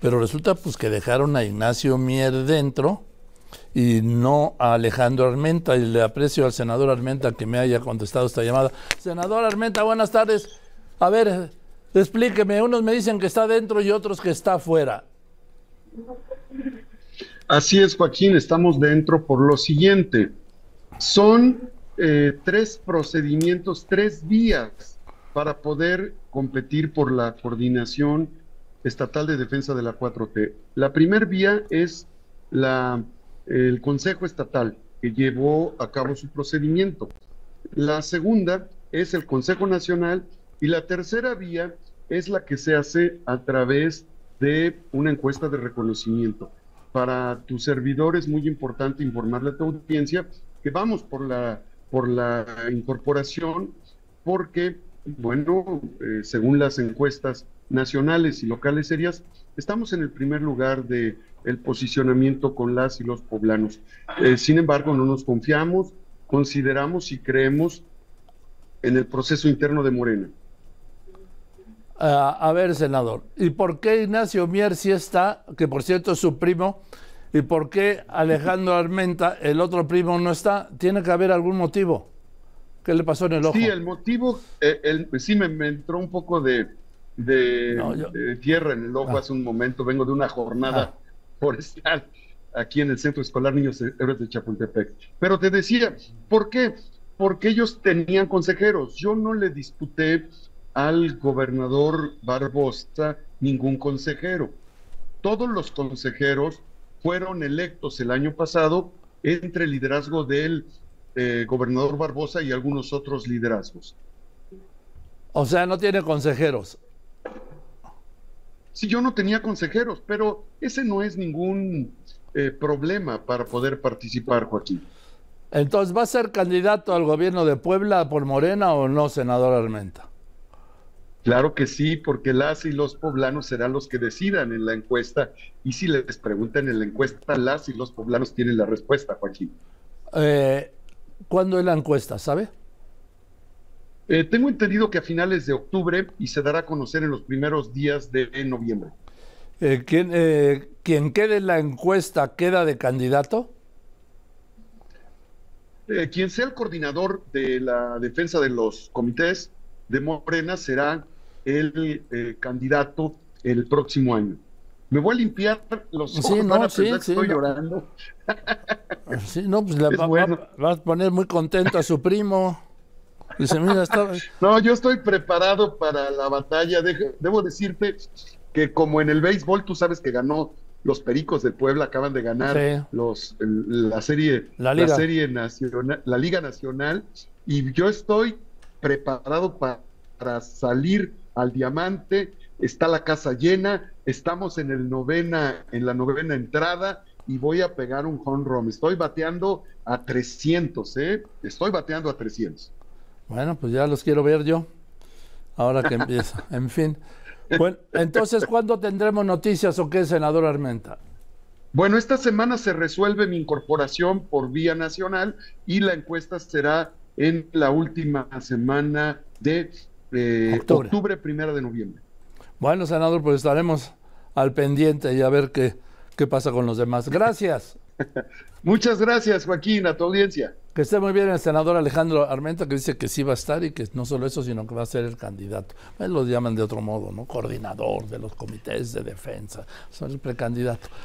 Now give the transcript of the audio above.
pero resulta pues que dejaron a Ignacio Mier dentro y no a Alejandro Armenta. Y le aprecio al senador Armenta que me haya contestado esta llamada. Senador Armenta, buenas tardes. A ver, explíqueme, unos me dicen que está dentro y otros que está afuera. Así es, Joaquín, estamos dentro por lo siguiente. Son eh, tres procedimientos, tres vías para poder competir por la coordinación estatal de defensa de la 4T. La primera vía es la, el Consejo Estatal, que llevó a cabo su procedimiento. La segunda es el Consejo Nacional y la tercera vía es la que se hace a través de una encuesta de reconocimiento. Para tu servidor es muy importante informarle a tu audiencia que vamos por la, por la incorporación porque, bueno, eh, según las encuestas nacionales y locales serias, estamos en el primer lugar de el posicionamiento con las y los poblanos. Eh, sin embargo, no nos confiamos, consideramos y creemos en el proceso interno de Morena. Uh, a ver, senador, ¿y por qué Ignacio Mier sí está, que por cierto es su primo, y por qué Alejandro Armenta, el otro primo, no está? Tiene que haber algún motivo. ¿Qué le pasó en el ojo? Sí, el motivo, eh, el, sí me, me, entró un poco de, de, no, yo... de tierra en el ojo ah. hace un momento. Vengo de una jornada ah. forestal aquí en el Centro Escolar Niños Héroes de Chapultepec. Pero te decía, ¿por qué? Porque ellos tenían consejeros. Yo no le disputé al gobernador Barbosa ningún consejero. Todos los consejeros fueron electos el año pasado entre el liderazgo del eh, gobernador Barbosa y algunos otros liderazgos. O sea, no tiene consejeros. Sí, yo no tenía consejeros, pero ese no es ningún eh, problema para poder participar, Joaquín. Entonces, ¿va a ser candidato al gobierno de Puebla por Morena o no, senador Armenta? Claro que sí, porque las y los poblanos serán los que decidan en la encuesta y si les preguntan en la encuesta, las y los poblanos tienen la respuesta, Joaquín. Eh, ¿Cuándo es la encuesta, sabe? Eh, tengo entendido que a finales de octubre y se dará a conocer en los primeros días de noviembre. Eh, ¿quién, eh, ¿Quien quede en la encuesta queda de candidato? Eh, quien sea el coordinador de la defensa de los comités de Morena será el eh, candidato el próximo año. Me voy a limpiar los ojos, sí, no, van a sí, pensar que sí, estoy no. llorando. Sí, no, pues va, bueno. va- va a poner muy contento a su primo. Dice, mira. No, yo estoy preparado para la batalla. Debo decirte que como en el béisbol, tú sabes que ganó los Pericos del Puebla, acaban de ganar Sí. los, el- la serie, La Liga. serie nacional, la Liga Nacional, y yo estoy preparado pa- para salir al diamante. Está la casa llena, estamos en el novena, en la novena entrada y voy a pegar un home run. Estoy bateando a 300, ¿eh? Estoy bateando a 300. Bueno, pues ya los quiero ver yo. Ahora que empieza. En fin. Bueno, entonces, ¿cuándo tendremos noticias o qué, senador Armenta? Bueno, esta semana se resuelve mi incorporación por vía nacional y la encuesta será en la última semana de eh, Octubre. octubre. primera de noviembre. Bueno, senador, pues estaremos al pendiente y a ver qué, qué pasa con los demás. Gracias. Muchas gracias, Joaquín, a tu audiencia. Que esté muy bien el senador Alejandro Armenta, que dice que sí va a estar y que no solo eso, sino que va a ser el candidato. Lo llaman de otro modo, ¿no? Coordinador de los comités de defensa. Son el precandidato.